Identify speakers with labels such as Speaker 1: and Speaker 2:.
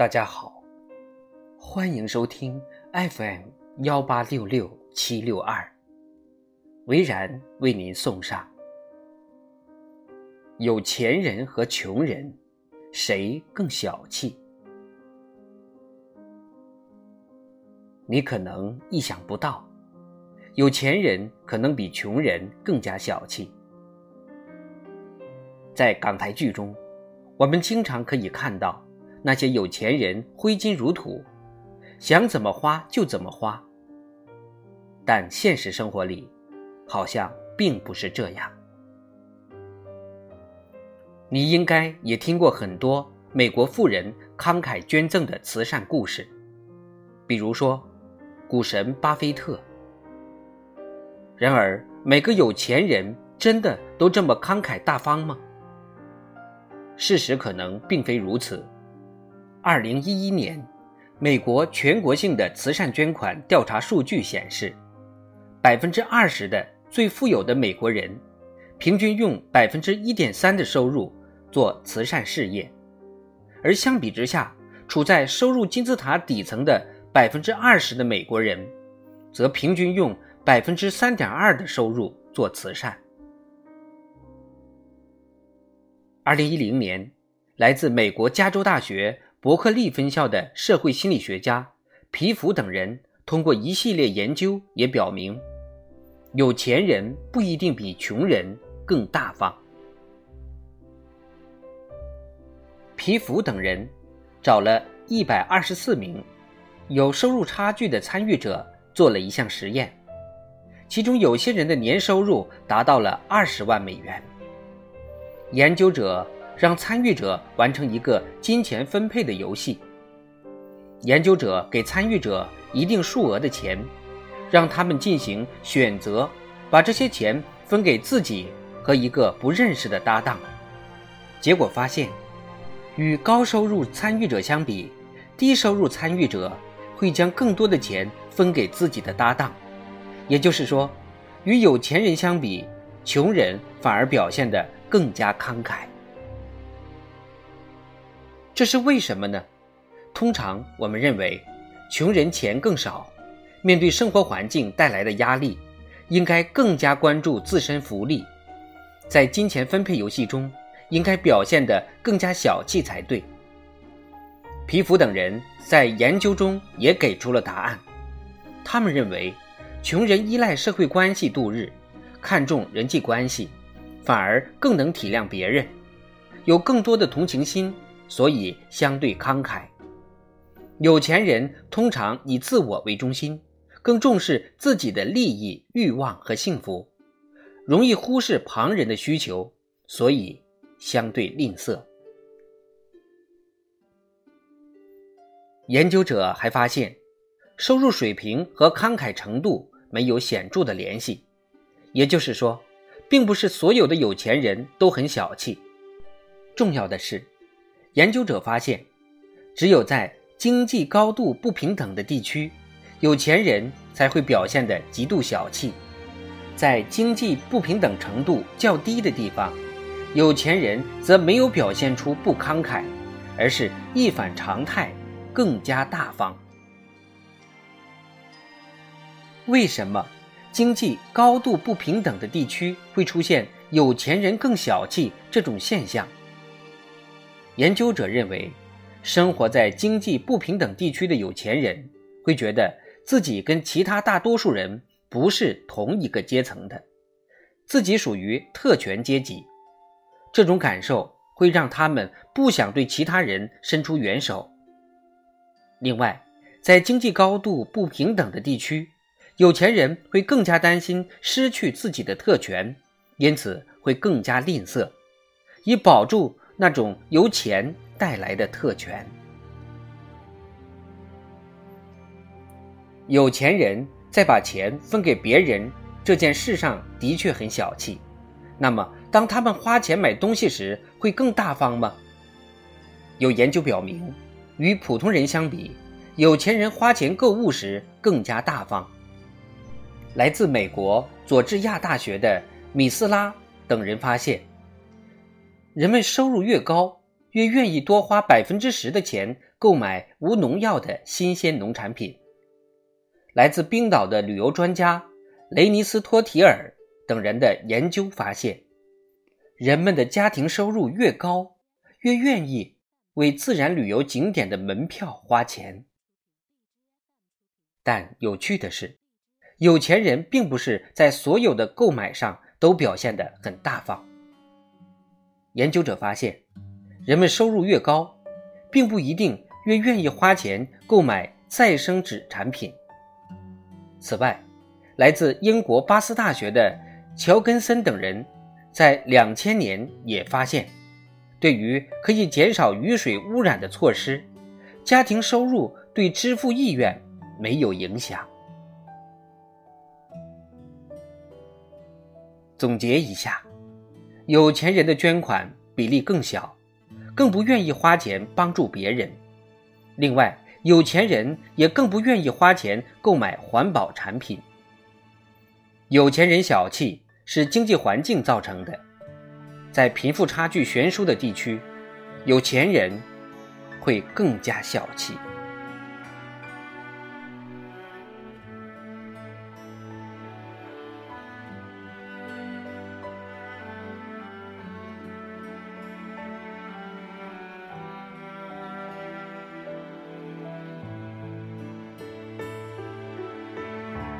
Speaker 1: 大家好，欢迎收听 FM 幺八六六七六二，维然为您送上：有钱人和穷人，谁更小气？你可能意想不到。有钱人可能比穷人更加小气。在港台剧中，我们经常可以看到那些有钱人挥金如土，想怎么花就怎么花。但现实生活里，好像并不是这样。你应该也听过很多美国富人慷慨捐赠的慈善故事，比如说股神巴菲特。然而，每个有钱人真的都这么慷慨大方吗？事实可能并非如此。二零一一年，美国全国性的慈善捐款调查数据显示，百分之二十的最富有的美国人，平均用百分之一点三的收入做慈善事业，而相比之下，处在收入金字塔底层的百分之二十的美国人，则平均用。百分之三点二的收入做慈善。二零一零年，来自美国加州大学伯克利分校的社会心理学家皮弗等人通过一系列研究也表明，有钱人不一定比穷人更大方。皮弗等人找了一百二十四名有收入差距的参与者做了一项实验。其中有些人的年收入达到了二十万美元。研究者让参与者完成一个金钱分配的游戏。研究者给参与者一定数额的钱，让他们进行选择，把这些钱分给自己和一个不认识的搭档。结果发现，与高收入参与者相比，低收入参与者会将更多的钱分给自己的搭档。也就是说，与有钱人相比，穷人反而表现得更加慷慨。这是为什么呢？通常我们认为，穷人钱更少，面对生活环境带来的压力，应该更加关注自身福利，在金钱分配游戏中，应该表现得更加小气才对。皮肤等人在研究中也给出了答案，他们认为。穷人依赖社会关系度日，看重人际关系，反而更能体谅别人，有更多的同情心，所以相对慷慨。有钱人通常以自我为中心，更重视自己的利益、欲望和幸福，容易忽视旁人的需求，所以相对吝啬。研究者还发现，收入水平和慷慨程度。没有显著的联系，也就是说，并不是所有的有钱人都很小气。重要的是，研究者发现，只有在经济高度不平等的地区，有钱人才会表现得极度小气；在经济不平等程度较低的地方，有钱人则没有表现出不慷慨，而是一反常态，更加大方。为什么经济高度不平等的地区会出现有钱人更小气这种现象？研究者认为，生活在经济不平等地区的有钱人会觉得自己跟其他大多数人不是同一个阶层的，自己属于特权阶级。这种感受会让他们不想对其他人伸出援手。另外，在经济高度不平等的地区，有钱人会更加担心失去自己的特权，因此会更加吝啬，以保住那种由钱带来的特权。有钱人在把钱分给别人这件事上的确很小气，那么当他们花钱买东西时，会更大方吗？有研究表明，与普通人相比，有钱人花钱购物时更加大方。来自美国佐治亚大学的米斯拉等人发现，人们收入越高，越愿意多花百分之十的钱购买无农药的新鲜农产品。来自冰岛的旅游专家雷尼斯托提尔等人的研究发现，人们的家庭收入越高，越愿意为自然旅游景点的门票花钱。但有趣的是，有钱人并不是在所有的购买上都表现得很大方。研究者发现，人们收入越高，并不一定越愿意花钱购买再生纸产品。此外，来自英国巴斯大学的乔根森等人在两千年也发现，对于可以减少雨水污染的措施，家庭收入对支付意愿没有影响。总结一下。有钱人的捐款比例更小，更不愿意花钱帮助别人。另外，有钱人也更不愿意花钱购买环保产品。有钱人小气是经济环境造成的，在贫富差距悬殊的地区，有钱人会更加小气。